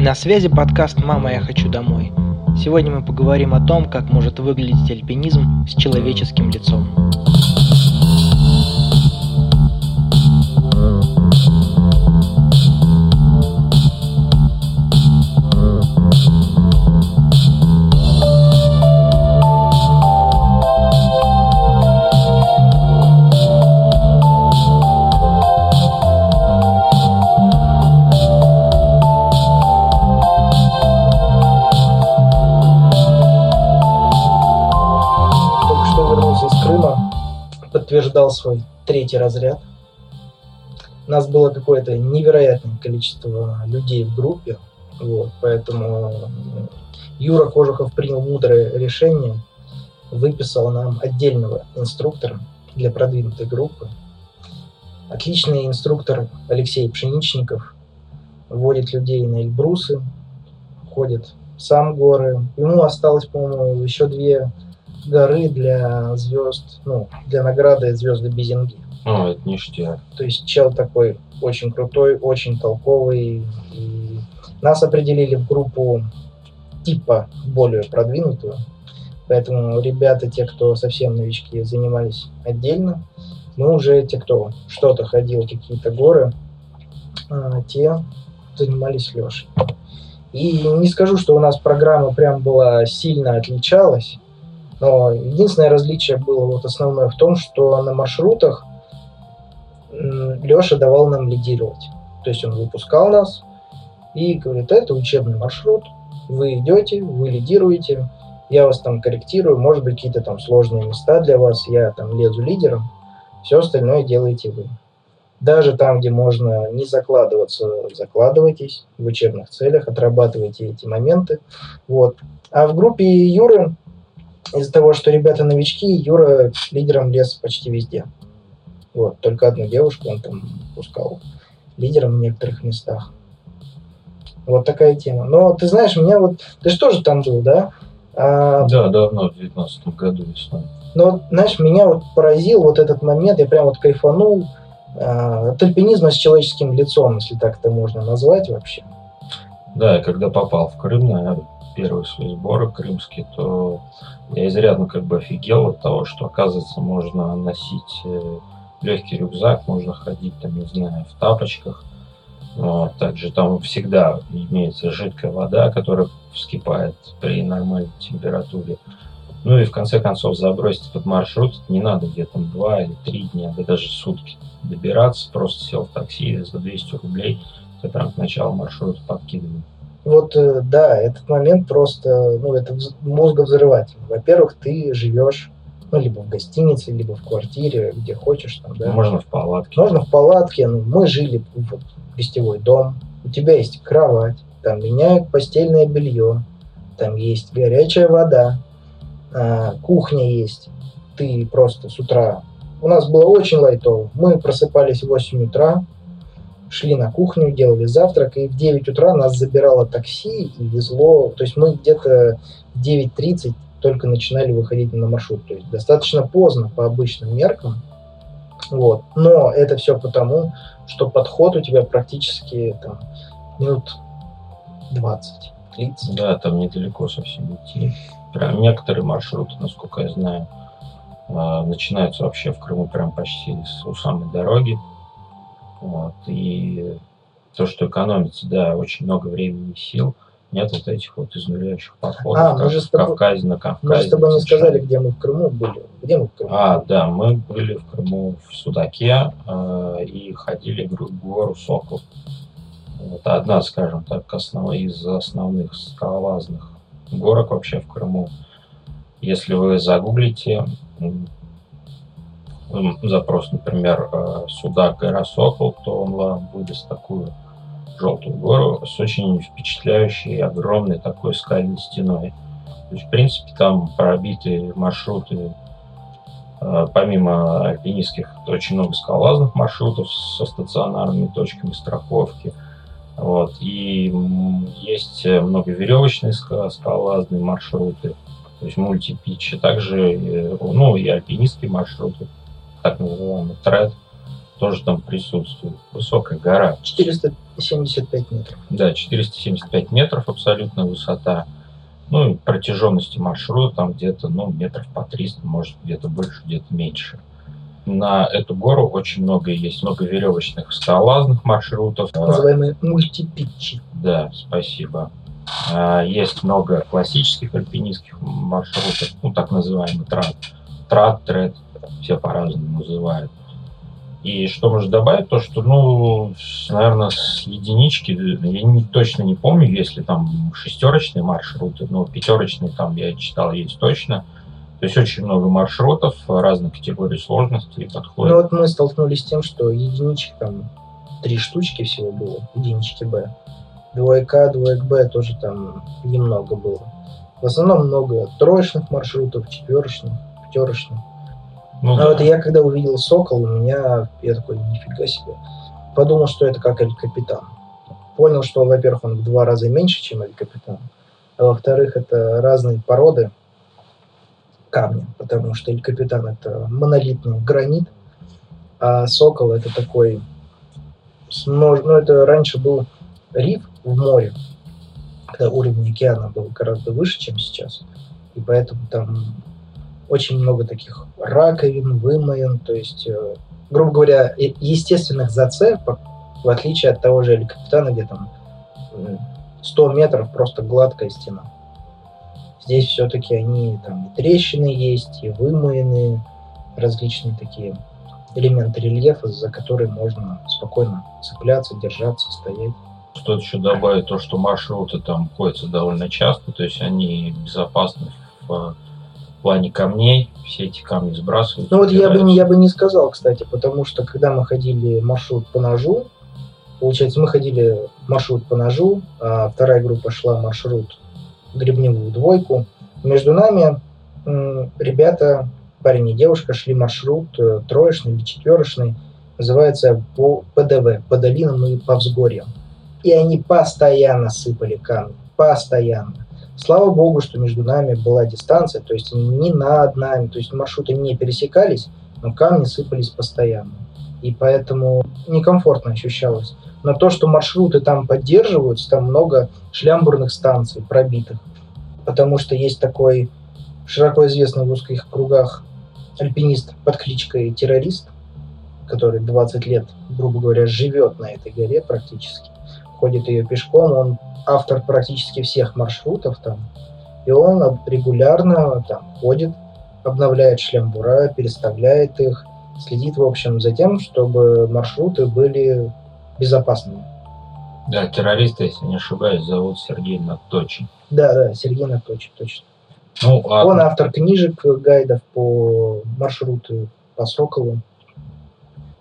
На связи подкаст «Мама, я хочу домой». Сегодня мы поговорим о том, как может выглядеть альпинизм с человеческим лицом. Подтверждал свой третий разряд. У нас было какое-то невероятное количество людей в группе, вот, поэтому Юра Кожухов принял мудрое решение, выписал нам отдельного инструктора для продвинутой группы. Отличный инструктор Алексей Пшеничников водит людей на Эльбрусы, ходит сам горы. Ему осталось, по-моему, еще две горы для звезд, ну, для награды звезды Безинги. О, это ништяк. То есть чел такой очень крутой, очень толковый. И нас определили в группу типа более продвинутую. Поэтому ребята, те, кто совсем новички, занимались отдельно. Мы уже те, кто что-то ходил, какие-то горы, а, те занимались Лешей. И не скажу, что у нас программа прям была сильно отличалась. Но единственное различие было вот основное в том, что на маршрутах Леша давал нам лидировать. То есть он выпускал нас и говорит, это учебный маршрут, вы идете, вы лидируете, я вас там корректирую, может быть, какие-то там сложные места для вас, я там лезу лидером, все остальное делаете вы. Даже там, где можно не закладываться, закладывайтесь в учебных целях, отрабатывайте эти моменты. Вот. А в группе Юры из-за того, что ребята новички, Юра лидером лез почти везде. Вот, только одну девушку он там пускал лидером в некоторых местах. Вот такая тема. Но ты знаешь, меня вот... Ты же там был, да? А... Да, давно, в 19 году весной. Но, знаешь, меня вот поразил вот этот момент, я прям вот кайфанул а, от альпинизма с человеческим лицом, если так это можно назвать вообще. Да, я когда попал в Крым, наверное, первые свои сборы крымские, то я изрядно как бы офигел от того, что, оказывается, можно носить э, легкий рюкзак, можно ходить, там, не знаю, в тапочках. Вот. Также там всегда имеется жидкая вода, которая вскипает при нормальной температуре. Ну и в конце концов забросить под маршрут не надо где-то два или три дня, да даже сутки добираться, просто сел в такси за 200 рублей, ты прям к началу маршрута подкидывают. Вот, э, да, этот момент просто, ну, это мозговзрыватель. Во-первых, ты живешь ну, либо в гостинице, либо в квартире, где хочешь. Там, да. Можно в палатке. Можно в палатке. Ну, мы жили в гостевой дом. У тебя есть кровать, там меняют постельное белье, там есть горячая вода, а, кухня есть. Ты просто с утра... У нас было очень лайтово. Мы просыпались в 8 утра, шли на кухню, делали завтрак, и в 9 утра нас забирало такси и везло, то есть мы где-то в 9.30 только начинали выходить на маршрут, то есть достаточно поздно по обычным меркам, вот. Но это все потому, что подход у тебя практически там, минут 20 длится. Да, там недалеко совсем идти. Прям некоторые маршруты, насколько я знаю, а, начинаются вообще в Крыму прям почти у самой дороги. Вот. И то, что экономится, да, очень много времени и сил, нет вот этих вот изнуряющих подходов, а, как в тобой, Кавказе на Кавказе. Мы с тобой не сказали, где мы в Крыму были. Где мы в Крыму? А, да, мы были в Крыму в Судаке э, и ходили в гору Сокол. Это одна, скажем так, основ, из основных скалолазных горок вообще в Крыму. Если вы загуглите, запрос, например, э, Судак гора Сокол, то он выдаст такую желтую гору с очень впечатляющей, огромной такой скальной стеной. То есть, в принципе, там пробиты маршруты, э, помимо альпинистских, очень много скалолазных маршрутов со стационарными точками страховки. Вот. И есть много веревочные скалолазные маршруты, то есть мультипичи, также э, ну, и альпинистские маршруты так называемый тред. тоже там присутствует. Высокая гора. 475 метров. Да, 475 метров абсолютная высота. Ну и протяженности маршрута там где-то ну, метров по 300, может где-то больше, где-то меньше. На эту гору очень много есть, много веревочных скалолазных маршрутов. Так называемые мультипитчи. Да, спасибо. А, Есть много классических альпинистских маршрутов, ну так называемый трат. Трат, трет, все по-разному называют. И что можно добавить, то что, ну, наверное, с единички, я не, точно не помню, если там шестерочные маршруты, но пятерочные там я читал есть точно. То есть очень много маршрутов разных категорий сложности и подходов. Ну вот мы столкнулись с тем, что единичек там три штучки всего было, единички Б. Двойка, двоек Б тоже там немного было. В основном много троечных маршрутов, четверочных, пятерочных. Ну, А да. вот я когда увидел Сокол, у меня, я такой, нифига себе. Подумал, что это как Эль Капитан. Понял, что, во-первых, он в два раза меньше, чем Эль Капитан. А во-вторых, это разные породы камня, потому что Эль Капитан это монолитный гранит, а Сокол это такой, ну это раньше был риф в море, когда уровень океана был гораздо выше, чем сейчас. И поэтому там очень много таких раковин, вымоин, то есть, э, грубо говоря, естественных зацепок, в отличие от того же Эль Капитана, где там м, 100 метров просто гладкая стена. Здесь все-таки они там и трещины есть, и вымоины, различные такие элементы рельефа, за которые можно спокойно цепляться, держаться, стоять. Стоит еще добавить то, что маршруты там ходятся довольно часто, то есть они безопасны в э, плане камней, все эти камни сбрасывают. Ну вот я бы, не- я бы не сказал, кстати, потому что когда мы ходили маршрут по ножу, получается, мы ходили маршрут по ножу, а вторая группа шла маршрут гребневую двойку. Между нами ребята, парень и девушка, шли маршрут э, троечный или четверочный, называется по ПДВ, по долинам и по взгорьям. И они постоянно сыпали камни, постоянно. Слава богу, что между нами была дистанция, то есть не над нами, то есть маршруты не пересекались, но камни сыпались постоянно. И поэтому некомфортно ощущалось. Но то, что маршруты там поддерживаются, там много шлямбурных станций пробитых. Потому что есть такой широко известный в узких кругах альпинист под кличкой Террорист, который 20 лет, грубо говоря, живет на этой горе практически. Ходит ее пешком, он автор практически всех маршрутов там. И он регулярно там ходит, обновляет шлембура, переставляет их, следит, в общем, за тем, чтобы маршруты были безопасными. Да, террориста, если не ошибаюсь, зовут Сергей Надточин. Да, да, Сергей Анатольевич, точно. Ну, а Он автор книжек, гайдов по маршруту по Соколу.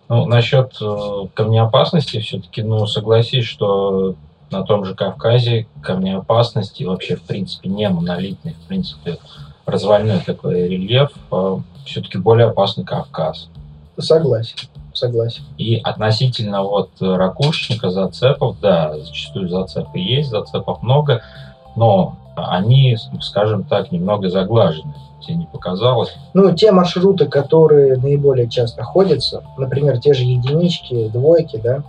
Ну, насчет э, камнеопасности все-таки, ну, согласись, что на том же Кавказе камнеопасности вообще, в принципе, не монолитный, в принципе, развальной такой рельеф, все-таки более опасный Кавказ. Согласен, согласен. И относительно вот э, ракушечника, зацепов, да, зачастую зацепы есть, зацепов много, но они, скажем так, немного заглажены. Тебе не показалось? Ну, те маршруты, которые наиболее часто ходятся, например, те же единички, двойки, да,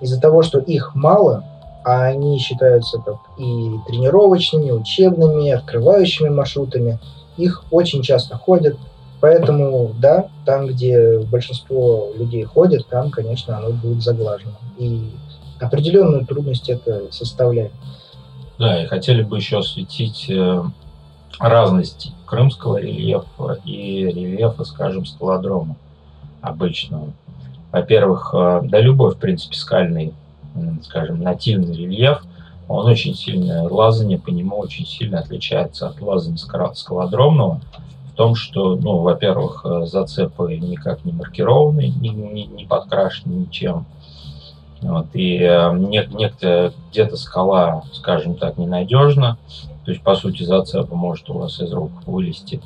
из-за того, что их мало, а они считаются как и тренировочными, учебными, открывающими маршрутами, их очень часто ходят. Поэтому, да, там, где большинство людей ходят, там, конечно, оно будет заглажено. И определенную трудность это составляет. Да, и хотели бы еще осветить разность крымского рельефа и рельефа, скажем, скалодрома обычного. Во-первых, э, да любой, в принципе, скальный, скажем, нативный рельеф, он очень сильно, лазание по нему очень сильно отличается от лазания скалодромного в том, что, ну, во-первых, э, зацепы никак не маркированы, не, не- не подкрашены ничем. Вот, и э, не- где-то скала, скажем так, ненадежна, то есть, по сути, зацепа может у вас из рук вылезти.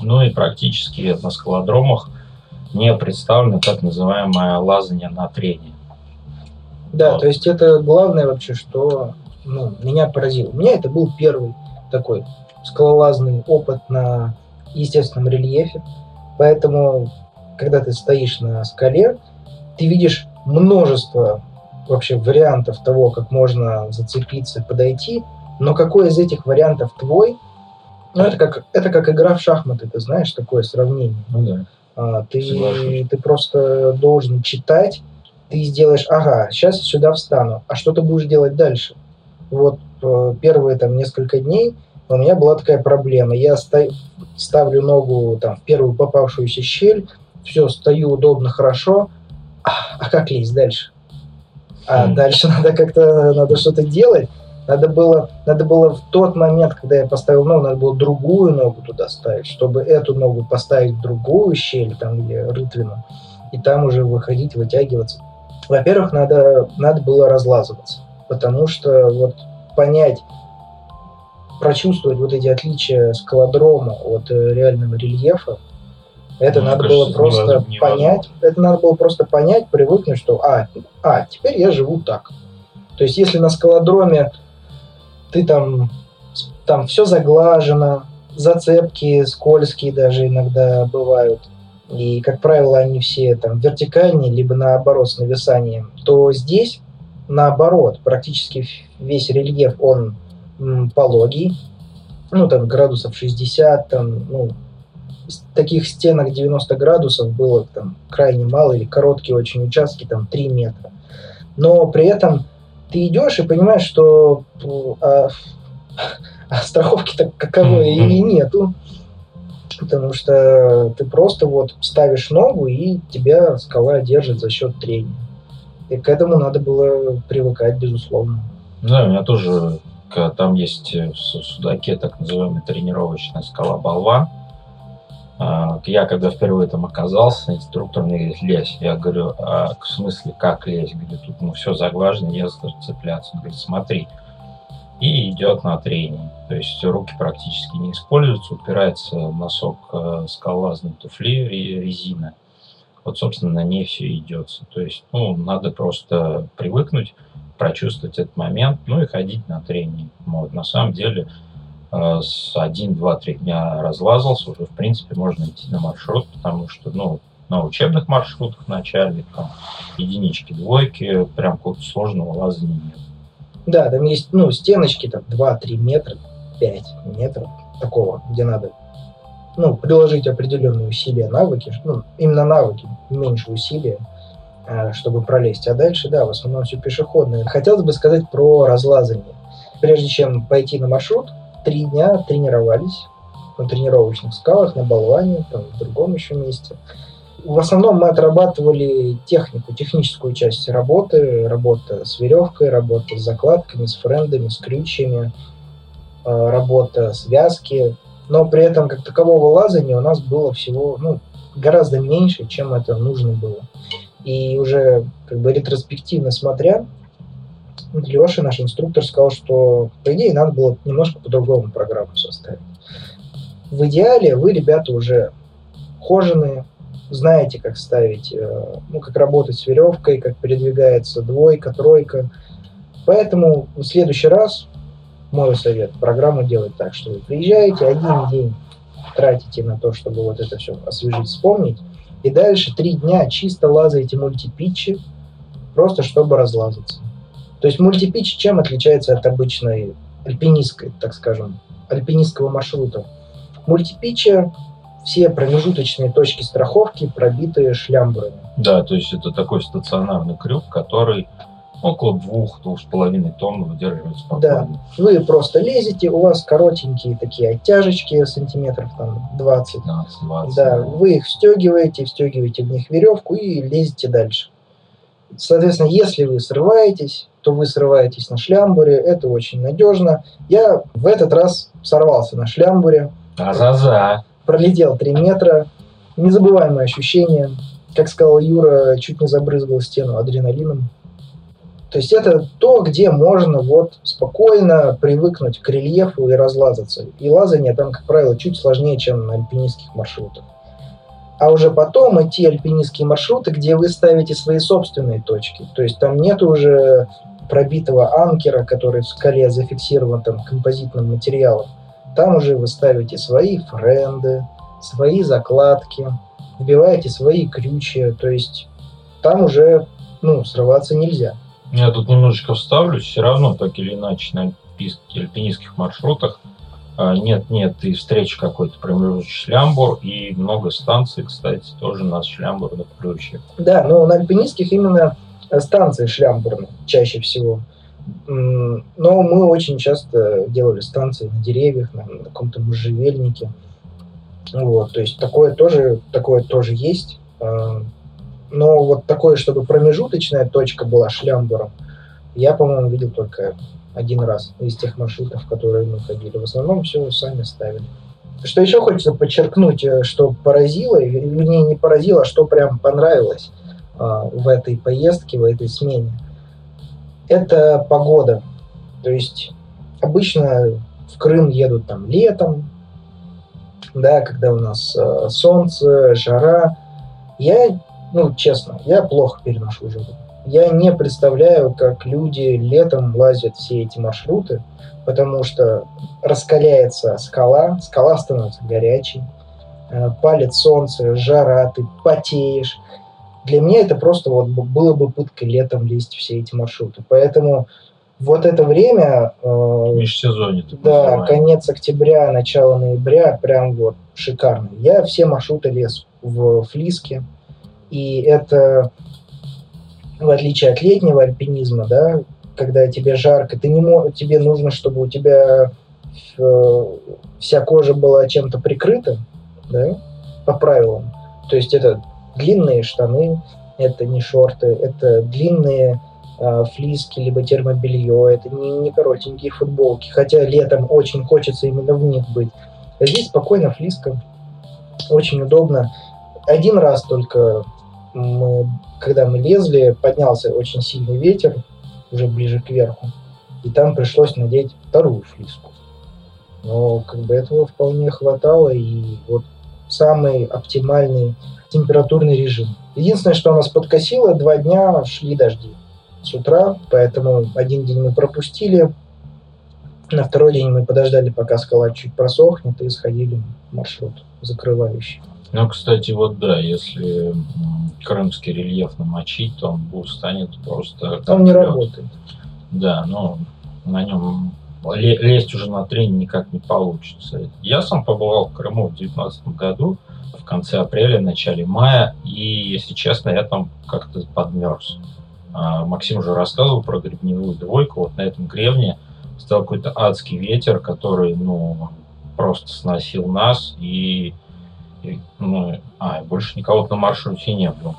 Ну и практически на скалодромах не представлено так называемое лазание на трение. Да, Вот. то есть это главное вообще, что ну, меня поразило. У меня это был первый такой скалолазный опыт на естественном рельефе. Поэтому, когда ты стоишь на скале, ты видишь множество вообще вариантов того, как можно зацепиться, подойти, но какой из этих вариантов твой, ну, это как, это как игра в шахматы, ты знаешь, такое сравнение. Ну да. А, ты, ты просто должен читать, ты сделаешь, ага, сейчас сюда встану, а что ты будешь делать дальше? Вот э, первые там несколько дней у меня была такая проблема. Я ста- ставлю ногу там в первую попавшуюся щель, все, стою удобно, хорошо, а, а как лезть дальше? А Мгм. дальше надо как-то, надо что-то делать. Надо было, надо было в тот момент, когда я поставил ногу, надо было другую ногу туда ставить, чтобы эту ногу поставить в другую щель, там где рытвину, и там уже выходить, вытягиваться. Во-первых, надо, надо было разлазываться, потому что вот понять, прочувствовать вот эти отличия скалодрома от э, реального рельефа, это Мне надо кажется, было просто невозможно. понять, это надо было просто понять, привыкнуть, что а, а, теперь я живу так. То есть, если на скалодроме ты там, там все заглажено, зацепки скользкие даже иногда бывают, и, как правило, они все там вертикальные, либо наоборот с нависанием, то здесь наоборот, практически весь рельеф, он м, пологий, ну, там, градусов 60, там, ну, таких стенок 90 градусов было там крайне мало, или короткие очень участки, там, 3 метра. Но при этом ты идешь и понимаешь, что п- а, а страховки-то каковой и нету. Потому что ты просто вот ставишь ногу, и тебя скала держит за счет трения. И к этому надо было привыкать, безусловно. Да, у меня тоже там есть э, в Су- Судаке так называемая тренировочная скала Болван. А, Я когда впервые там оказался, инструктор мне говорит, лезь. Я говорю, а в смысле, как лезть? Говорю, тут ну все заглажено, что цепляться. Он говорит, смотри. И идет на тренинг. То есть руки практически не используются, упирается носок э, скалолазной туфли ре- резина. Вот, собственно, на ней все идется. То есть, ну, надо просто привыкнуть, прочувствовать этот момент, ну и ходить на тренинг. Вот, на самом деле, с 1, 2, 3 дня разлазался, уже, в принципе, можно идти на маршрут, потому что, ну, на учебных маршрутах вначале, там, единички, двойки, прям какого-то сложного лазания нет. Да, там есть, ну, стеночки там 2-3 метра, 5 метров такого, где надо, ну, приложить определенные усилия, навыки, ну, именно навыки, меньше усилия, э, чтобы пролезть. А дальше, да, в основном все пешеходное. Хотелось бы сказать про разлазание. Прежде чем пойти на маршрут, три дня тренировались на тренировочных скалах, на болване, там, в другом еще месте. В основном мы отрабатывали технику, техническую часть работы, работа с веревкой, работа с закладками, с френдами, с крючьями, э, работа с вязки. Но при этом как такового лазания у нас было всего ну, гораздо меньше, чем это нужно было. И уже как бы ретроспективно смотря, Леша, наш инструктор, сказал, что по идее надо было немножко по-другому программу составить. В идеале вы, ребята, уже хоженые, знаете, как ставить, э, ну, как работать с веревкой, как передвигается двойка, тройка. Поэтому в следующий раз мой совет, программу делать так, что вы приезжаете, один день тратите на то, чтобы вот это все освежить, вспомнить, и дальше три дня чисто лазаете мультипитчи, просто чтобы разлазаться. То есть мультипитч чем отличается от обычной альпинистской, так скажем, альпинистского маршрута? В мультипитче все промежуточные точки страховки пробиты шлямбурами. Да, то есть это такой стационарный крюк, который около двух-двух с половиной тонн выдерживает спокойно. Вы просто лезете, у вас коротенькие такие оттяжечки, сантиметров там 20. 15-20. Да, вы их встегиваете, встегиваете в них веревку и лезете дальше. Соответственно, если вы срываетесь, то вы срываетесь на шлямбуре, это очень надежно. Я в этот раз сорвался на шлямбуре, А-за-за. пролетел 3 метра, незабываемое ощущение. Как сказал Юра, чуть не забрызгал стену адреналином. То есть это то, где можно вот спокойно привыкнуть к рельефу и разлазаться. И лазание там, как правило, чуть сложнее, чем на альпинистских маршрутах. А уже потом идти альпинистские маршруты, где вы ставите свои собственные точки. То есть там нет уже пробитого анкера, который в скале зафиксирован там композитным материалом. Там уже вы ставите свои френды, свои закладки, вбиваете свои крючья. То есть там уже ну, срываться нельзя. Я тут немножечко вставлю, все равно так или иначе на альпинистских маршрутах а, нет, нет, и встречи какой-то промежуточный шлямбур, и много станций, кстати, тоже на шлямбурных ключе. Да, но на альпинистских именно станции шлямбурные чаще всего. Но мы очень часто делали станции на деревьях, на, каком-то можжевельнике. Вот, то есть такое тоже, такое тоже есть. А, но вот такое, чтобы промежуточная точка была шлямбуром, я, по-моему, видел только один раз из тех маршрутов, которые мы ходили. В основном все сами ставили. Что еще хочется подчеркнуть, э, что поразило, вернее не поразило, а что прям понравилось в этой поездке, в этой смене, это погода. То есть обычно в Крым едут там летом, да, когда у нас э, солнце, жара. Я, ну, честно, я плохо переношу жару. Я не представляю, как люди летом лазят все эти маршруты, потому что раскаляется скала, скала становится горячей, э, палит солнце, жара, ты потеешь. Для меня это просто вот было бы пыткой летом лезть все эти маршруты. Поэтому вот это время... Э, Межсезонье. Да, конец октября, начало ноября, прям вот шикарно. Я все маршруты лез в Флиске, и это в отличие от летнего альпинизма, да, когда тебе жарко, ты не мо- тебе нужно, чтобы у тебя э, вся кожа была чем-то прикрыта, да, по правилам. То есть это длинные штаны, это не шорты, это длинные э, флиски, либо термобелье, это не, не коротенькие футболки, хотя летом очень хочется именно в них быть. А здесь спокойно флиска, очень удобно. Один раз только мы, когда мы лезли, поднялся очень сильный ветер, уже ближе к верху, и там пришлось надеть вторую флиску. Но как бы этого вполне хватало, и вот самый оптимальный температурный режим. Единственное, что нас подкосило, два дня шли дожди с утра, поэтому один день мы пропустили, на второй день мы подождали, пока скала чуть просохнет, и сходили в маршрут закрывающий. Ну, кстати, вот да, если крымский рельеф намочить, то он станет просто... Он не лед. работает. Да, но на нем лезть уже на тренинг никак не получится. Я сам побывал в Крыму в 2019 году, в конце апреля, начале мая, и, если честно, я там как-то подмерз. А, Максим уже рассказывал про гребневую двойку. Вот на этом гребне стал какой-то адский ветер, который, ну, просто сносил нас, и ну, а, больше никого на маршруте не было.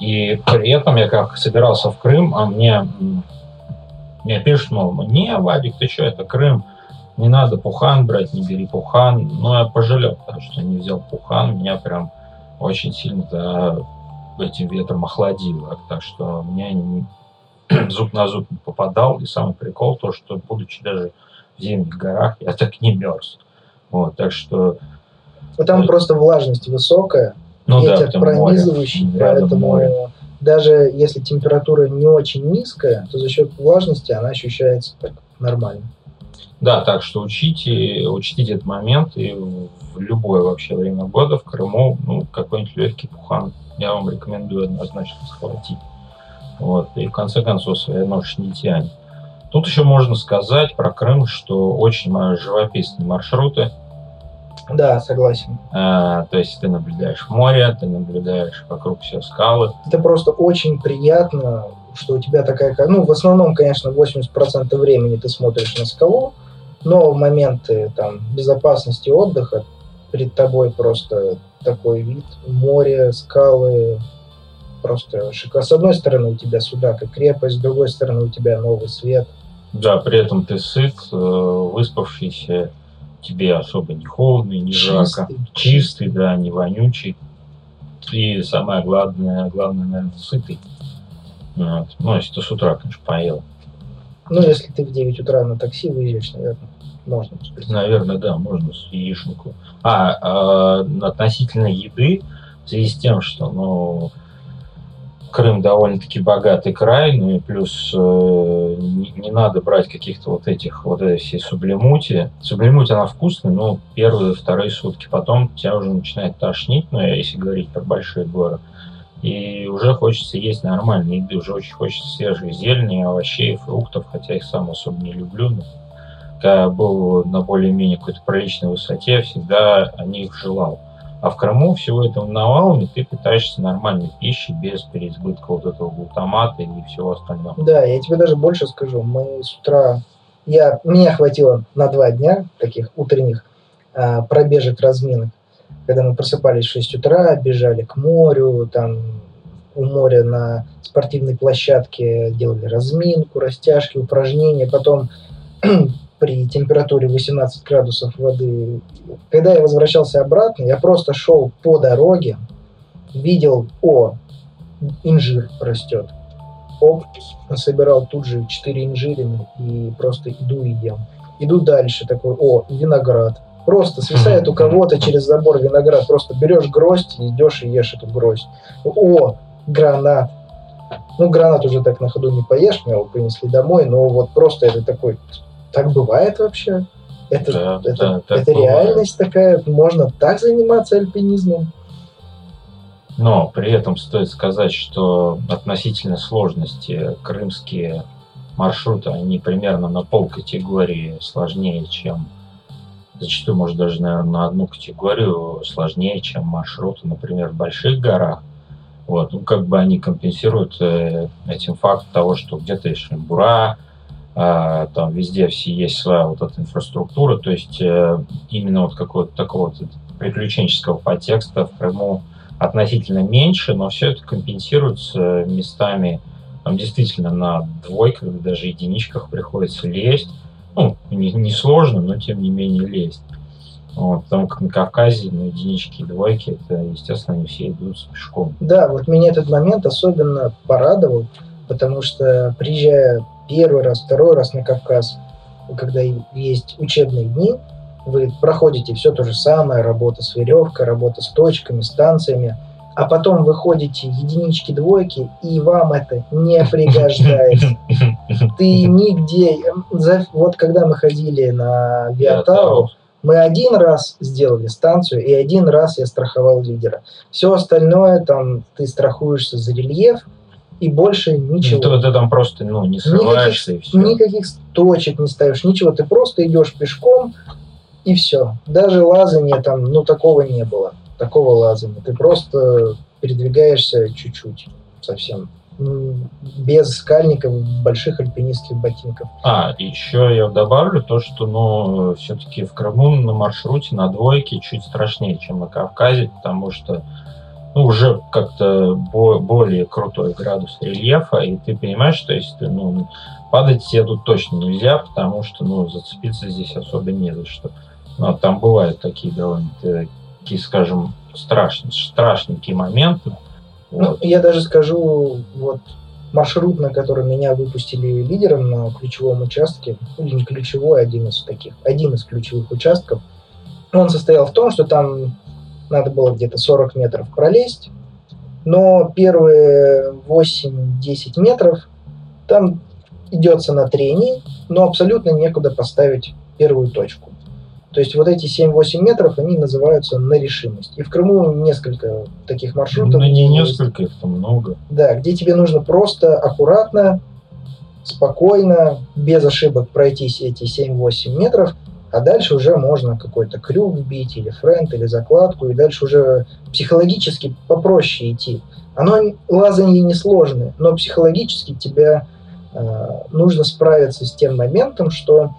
И при этом я как собирался в Крым, а мне, мне пишут, мол, не, Вадик, ты что, это Крым, не надо пухан брать, не бери пухан. Но я пожалел, потому что не взял пухан, меня прям очень сильно за этим ветром охладило. Так что меня не, зуб на зуб не попадал. И самый прикол то, что будучи даже в зимних горах, я так не мерз. Вот, так что но там да. просто влажность высокая, ну, ветер да, пронизывающий, море, поэтому море. даже если температура не очень низкая, то за счет влажности она ощущается так нормально. Да, так что учите, учтите этот момент и в любое вообще время года в Крыму ну, какой-нибудь легкий пухан я вам рекомендую однозначно схватить. Вот, и в конце концов своя нож не тянет. Тут еще можно сказать про Крым, что очень живописные маршруты, да, согласен. А, то есть ты наблюдаешь море, ты наблюдаешь вокруг все скалы. Это просто очень приятно, что у тебя такая... Ну, в основном, конечно, 80% времени ты смотришь на скалу, но в моменты там, безопасности отдыха перед тобой просто такой вид. Море, скалы, просто шикарно. С одной стороны у тебя сюда как крепость, с другой стороны у тебя новый свет. Да, при этом ты сыт, э, выспавшийся, тебе особо не холодно и не жарко. Чистый, да, не вонючий. И самое главное, главное, наверное, сытый. Вот. Ну, если ты с утра, конечно, поел. Ну, если ты в 9 утра на такси выезжаешь, наверное, можно. Наверное, да, можно с яишенку. А, а относительно еды, в связи с тем, что, ну, Крым довольно-таки богатый край, ну и плюс э, не, не надо брать каких-то вот этих вот этой всей сублимути. Сублимуть она вкусная, но первые, вторые сутки потом тебя уже начинает тошнить, ну если говорить про большие горы. И уже хочется есть нормальной еды, уже очень хочется свежей зелени, овощей, фруктов, хотя их сам особо не люблю. Но когда был на более-менее какой-то приличной высоте, я всегда о них желал. А в Крыму всего этого навалом, и ты питаешься нормальной пищей без переизбытка вот этого глутамата и всего остального. Да, я тебе даже больше скажу. Мы с утра... Я, меня хватило на два дня таких утренних а, пробежек, разминок. Когда мы просыпались в 6 утра, бежали к морю, там у моря на спортивной площадке делали разминку, растяжки, упражнения. Потом при температуре 18 градусов воды. Когда я возвращался обратно, я просто шел по дороге, видел, о, инжир растет. Оп, собирал тут же 4 инжирины и просто иду и ем. Иду дальше, такой, о, виноград. Просто свисает у кого-то через забор виноград. Просто берешь гроздь и идешь и ешь эту гроздь. О, гранат. Ну, гранат уже так на ходу не поешь, мне его принесли домой, но вот просто это такой так бывает вообще? Это, да, это, да, это реальность такая? Можно так заниматься альпинизмом? Но при этом стоит сказать, что относительно сложности крымские маршруты, они примерно на пол категории сложнее, чем зачастую, может, даже, наверное, на одну категорию сложнее, чем маршруты, например, в больших горах. Вот, ну, как бы они компенсируют э, этим факт того, что где-то есть шимбура, а, там везде все есть своя вот эта инфраструктура, то есть э, именно вот какого-то такого вот приключенческого подтекста в Крыму относительно меньше, но все это компенсируется местами, там действительно на двойках, даже единичках приходится лезть, ну, не, не сложно, но тем не менее лезть. Вот, потому как на Кавказе на единички и двойки, это, естественно, они все идут с пешком. Да, вот меня этот момент особенно порадовал, потому что, приезжая первый раз, второй раз на Кавказ, когда есть учебные дни, вы проходите все то же самое, работа с веревкой, работа с точками, станциями, а потом выходите единички, двойки, и вам это не пригождается. Ты нигде... Вот когда мы ходили на Виатау, мы один раз сделали станцию, и один раз я страховал лидера. Все остальное, там, ты страхуешься за рельеф, и больше ничего. Ты, ты там просто ну, не срываешься никаких, и все. Никаких точек не ставишь, ничего. Ты просто идешь пешком и все. Даже лазания там, ну, такого не было. Такого лазания. Ты просто передвигаешься чуть-чуть совсем без скальников, больших альпинистских ботинков. А, еще я добавлю то, что, ну, все-таки в Крыму на маршруте на двойке чуть страшнее, чем на Кавказе, потому что ну, уже как-то бо- более крутой градус рельефа, и ты понимаешь, что если ты, ну, падать тебе тут точно нельзя, потому что, ну, зацепиться здесь особо не за что. Но там бывают такие довольно такие, скажем, страшные, страшненькие моменты. Ну, я даже скажу, вот маршрут, на который меня выпустили лидером на ключевом участке, или не ключевой, один из таких, один из ключевых участков, он состоял в том, что там надо было где-то 40 метров пролезть, но первые 8-10 метров там идется на трении, но абсолютно некуда поставить первую точку. То есть вот эти 7-8 метров, они называются на решимость. И в Крыму несколько таких маршрутов. Ну, не несколько, их там много. Да, где тебе нужно просто аккуратно, спокойно, без ошибок пройтись эти 7-8 метров, а дальше уже можно какой-то крюк вбить, или френд, или закладку, и дальше уже психологически попроще идти. Оно лазанье несложное, но психологически тебя э, нужно справиться с тем моментом, что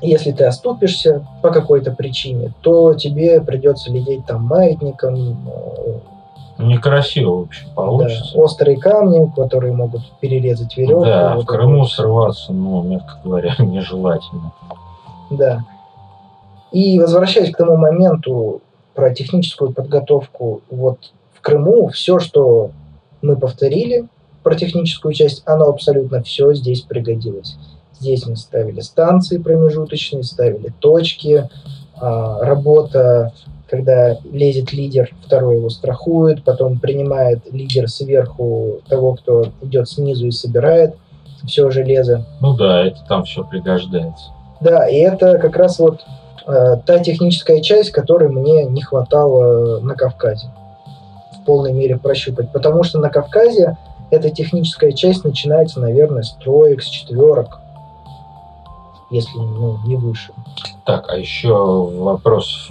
если ты оступишься по какой-то причине, то тебе придется лететь там маятником. Э, Некрасиво, в общем, получится. Да, острые камни, которые могут перерезать веревку. Да, вот в Крыму вот. срываться, ну, мягко говоря, нежелательно. Да. И возвращаясь к тому моменту про техническую подготовку, вот в Крыму все, что мы повторили про техническую часть, оно абсолютно все здесь пригодилось. Здесь мы ставили станции промежуточные, ставили точки, а, работа, когда лезет лидер, второй его страхует, потом принимает лидер сверху того, кто идет снизу и собирает все железо. Ну да, это там все пригождается. Да, и это как раз вот э, та техническая часть, которой мне не хватало на Кавказе. полной мере прощупать, потому что на Кавказе эта техническая часть начинается, наверное, с троек, с четверок, если ну, не выше. Так, а еще вопрос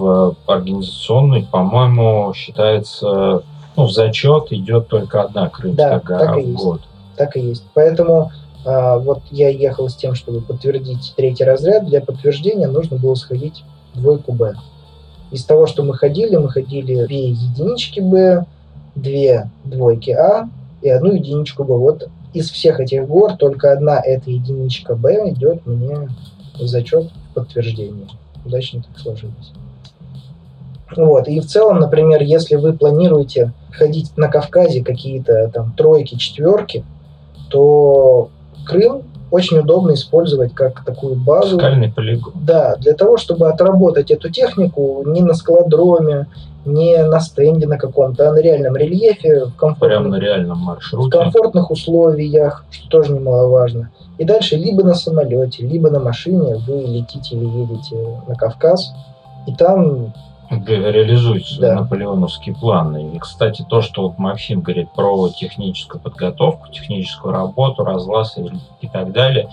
организационный, по-моему, считается, ну, в зачет идет только одна Крымская Да, гора так и в есть. год. Так и есть. Поэтому а, вот я ехал с тем, чтобы подтвердить третий разряд. Для подтверждения нужно было сходить двойку Б. Из того, что мы ходили, мы ходили две единички Б, две двойки А и одну единичку Б. Вот из всех этих гор только одна эта единичка Б идет мне в зачет в подтверждение. Удачно так сложилось. Вот. И в целом, например, если вы планируете ходить на Кавказе какие-то там тройки, четверки, то Крым очень удобно использовать как такую базу. Скальный полигон. Да, для того, чтобы отработать эту технику не на скалодроме, не на стенде на каком-то, а на реальном рельефе, в Прямо комфортных, на реальном в маршруте. комфортных условиях, что тоже немаловажно. И дальше либо на самолете, либо на машине вы летите или едете на Кавказ, и там Ре- реализует свой Да. наполеоновский план. И, кстати, то, что вот Максим говорит про техническую подготовку, техническую работу, разлаз и так далее,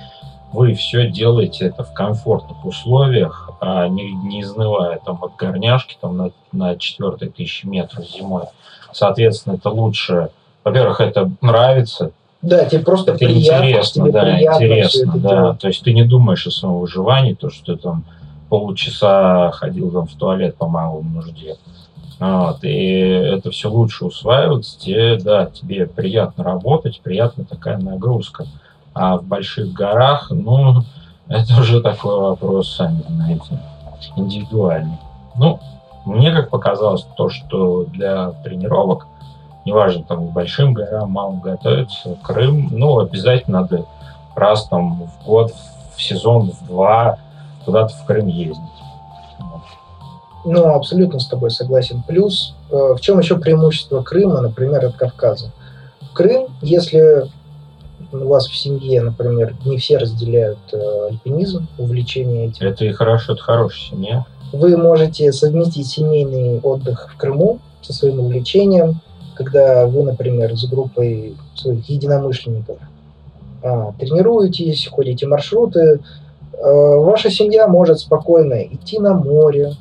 вы все делаете это в комфортных условиях, а не, не изнывая там от горняшки там, на, на четвертой тысячи метров зимой. Соответственно, это лучше. Во-первых, это нравится, да, тебе просто это приятно, интересно, тебе да, приятно интересно, да. делать. То есть ты не думаешь о своем выживании, то, что ты там полчаса ходил там в туалет по малому нужде. Вот, и это все лучше усваивается, тебе, да, тебе приятно работать, приятная такая нагрузка. А в больших горах, ну, это уже такой вопрос, сами знаете, индивидуальный. Ну, мне как показалось то, что для тренировок, неважно, там, к большим горам, малым готовиться, Крым, ну, обязательно надо раз там в год, в сезон, в два куда-то в Крым ездить. Ну, абсолютно с тобой согласен. Плюс, э, в чем еще преимущество Крыма, например, от Кавказа? Крым, если у вас в семье, например, не все разделяют э, альпинизм, увлечение этим, Это и хорошо, это хорошая семья. вы можете совместить семейный отдых в Крыму со своим увлечением, когда вы, например, с группой своих единомышленников а, тренируетесь, ходите маршруты, э, ваша семья может спокойно идти на море,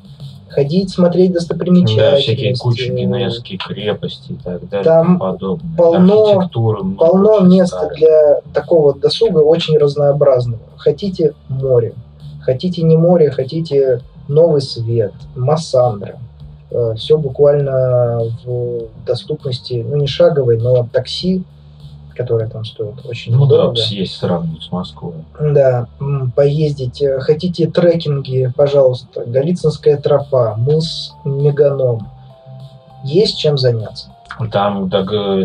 ходить, смотреть Да, достопримечательности. всякие кучи генуэзские крепости и так далее Там подобное. полно- Полно места старой. для такого досуга очень разнообразного. Хотите море, хотите не море, хотите новый свет, Массандра. Все буквально в доступности, ну не шаговой, но такси, которое там стоит очень Ну да, дорого. съесть сравнивать с Москвой. Да, поездить. Э, Хотите трекинги, пожалуйста. Голицынская тропа, мыс Меганом. Есть чем заняться. Там, да,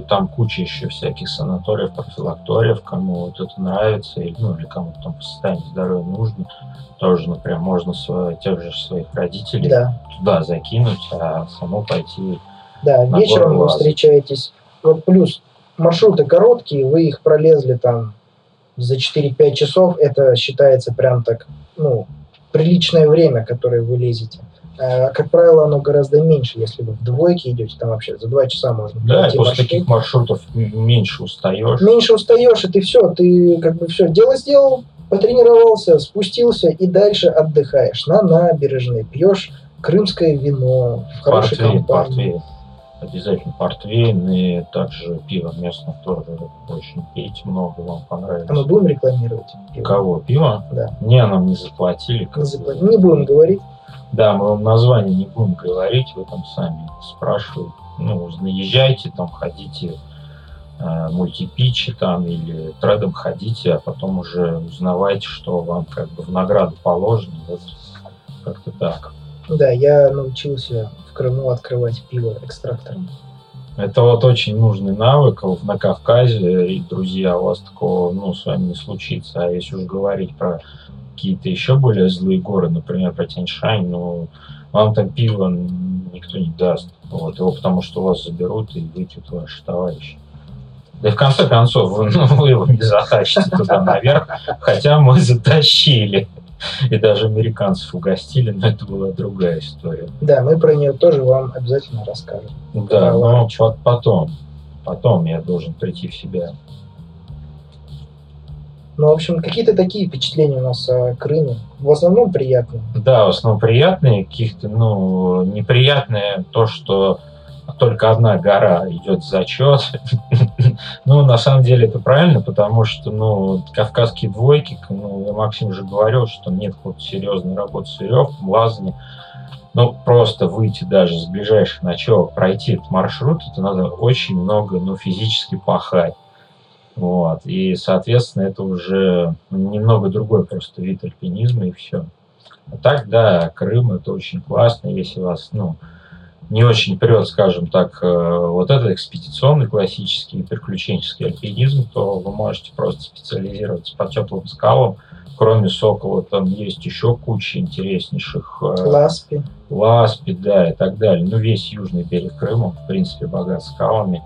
там куча еще всяких санаториев, профилакториев, кому вот это нравится, или, ну, или кому там по состоянию здоровья нужно, тоже, например, можно сво- тех же своих родителей Да, туда закинуть, а само пойти. да. Вечером вы встречаетесь. Вот плюс маршруты короткие, вы их пролезли там за 4-5 часов. Это считается прям так, ну, приличное время, которое вы лезете. А, как правило, оно гораздо меньше, если вы в двойке идете, там вообще за 2 часа можно Да, и после маршрут. таких маршрутов меньше устаешь. меньше устаешь, и ты все, ты как бы все, дело сделал, потренировался, спустился и дальше отдыхаешь на набережной, пьешь крымское вино в хорошей Портвейн, компании. портвейн. Обязательно портвейн и также пиво местное тоже очень пейте много, вам А мы понравится. будем рекламировать? пиво? Кого? Пиво? Да. Не, нам не заплатили. Не, бы. запла- не будем говорить. Да, мы вам название не будем говорить, вы там сами спрашиваете. Ну, наезжайте, там ходите, э, мультипичи там или тредом ходите, а потом уже узнавайте, что вам как бы в награду положено. Вот как-то так. Да, я научился в Крыму открывать пиво экстрактором. Это вот очень нужный навык на Кавказе, и, друзья, у вас такого, ну, с вами не случится. А если уж говорить про какие-то еще более злые горы, например, про Тяньшань, ну, вам там пиво никто не даст. Вот, его потому что вас заберут и выпьют ваши товарищи. Да и в конце концов, вы, ну, вы его не затащите туда наверх, хотя мы затащили. И даже американцев угостили, но это была другая история. Да, мы про нее тоже вам обязательно расскажем. Да, но потом, потом я должен прийти в себя. Ну, в общем, какие-то такие впечатления у нас о Крыме. В основном приятные. Да, в основном приятные. Каких-то, ну, неприятные то, что только одна гора идет в зачет. ну, на самом деле это правильно, потому что, ну, кавказские двойки, ну, Максим уже говорил, что нет какой-то серьезной работы с веревком, лазанием. Ну, просто выйти даже с ближайших ночевок, пройти этот маршрут, это надо очень много, ну, физически пахать. Вот. И, соответственно, это уже немного другой просто вид альпинизма и все. А так, да, Крым это очень классно, если вас, ну, не очень прет, скажем так, э, вот этот экспедиционный классический приключенческий альпинизм, то вы можете просто специализироваться по теплым скалам. Кроме Сокола там есть еще куча интереснейших... Э, Ласпи. Ласпи, да, и так далее. Ну, весь южный берег Крыма, в принципе, богат скалами.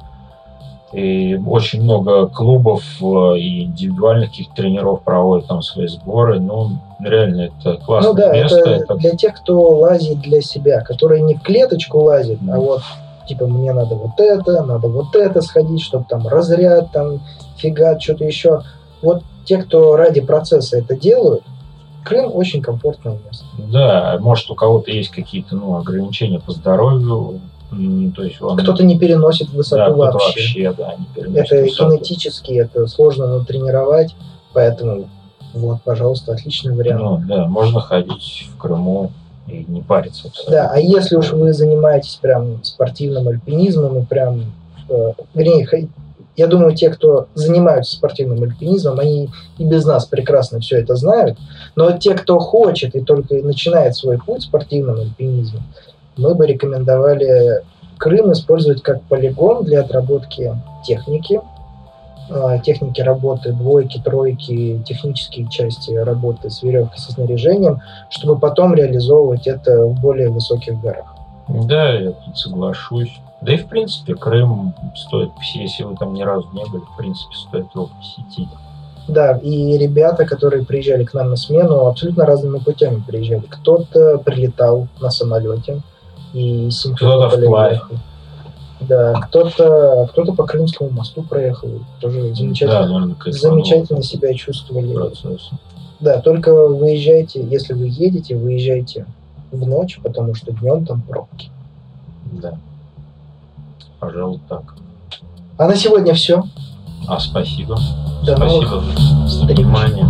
И очень много клубов э, и индивидуальных каких тренеров проводят там свои сборы. Ну, реально, это классное ну, да, место. Это, это для тех, кто лазит для себя, которые не в клеточку лазит, а вот типа мне надо вот это, надо вот это сходить, чтобы там разряд, там фигат, что-то еще. Вот те, кто ради процесса это делают, Крым очень комфортное место. Да, может у кого-то есть какие-то ну, ограничения по здоровью, то есть он... Кто-то не переносит высоту да, вообще. вообще да, не переносит это высоту. генетически, это сложно натренировать, поэтому вот, пожалуйста, отличный вариант. Ну, да, можно ходить в Крыму и не париться. Абсолютно. Да, а если уж вы занимаетесь прям спортивным альпинизмом и прям, э, вернее, я думаю, те, кто занимаются спортивным альпинизмом, они и без нас прекрасно все это знают. Но те, кто хочет и только начинает свой путь в спортивном альпинизме, мы бы рекомендовали Крым использовать как полигон для отработки техники, а, техники работы двойки, тройки, технические части работы с веревкой, со снаряжением, чтобы потом реализовывать это в более высоких горах. Да, я тут соглашусь. Да и в принципе Крым стоит, если вы там ни разу не были, в принципе стоит его посетить. Да, и ребята, которые приезжали к нам на смену, абсолютно разными путями приезжали. Кто-то прилетал на самолете и из Симферополя Да, кто-то кто по Крымскому мосту проехал, тоже замечательно, да, наверное, замечательно себя чувствовали. Процесс. Да, только выезжайте, если вы едете, выезжайте в ночь, потому что днем там пробки. Да. Пожалуй, так. А на сегодня все. А, спасибо. До спасибо за внимание.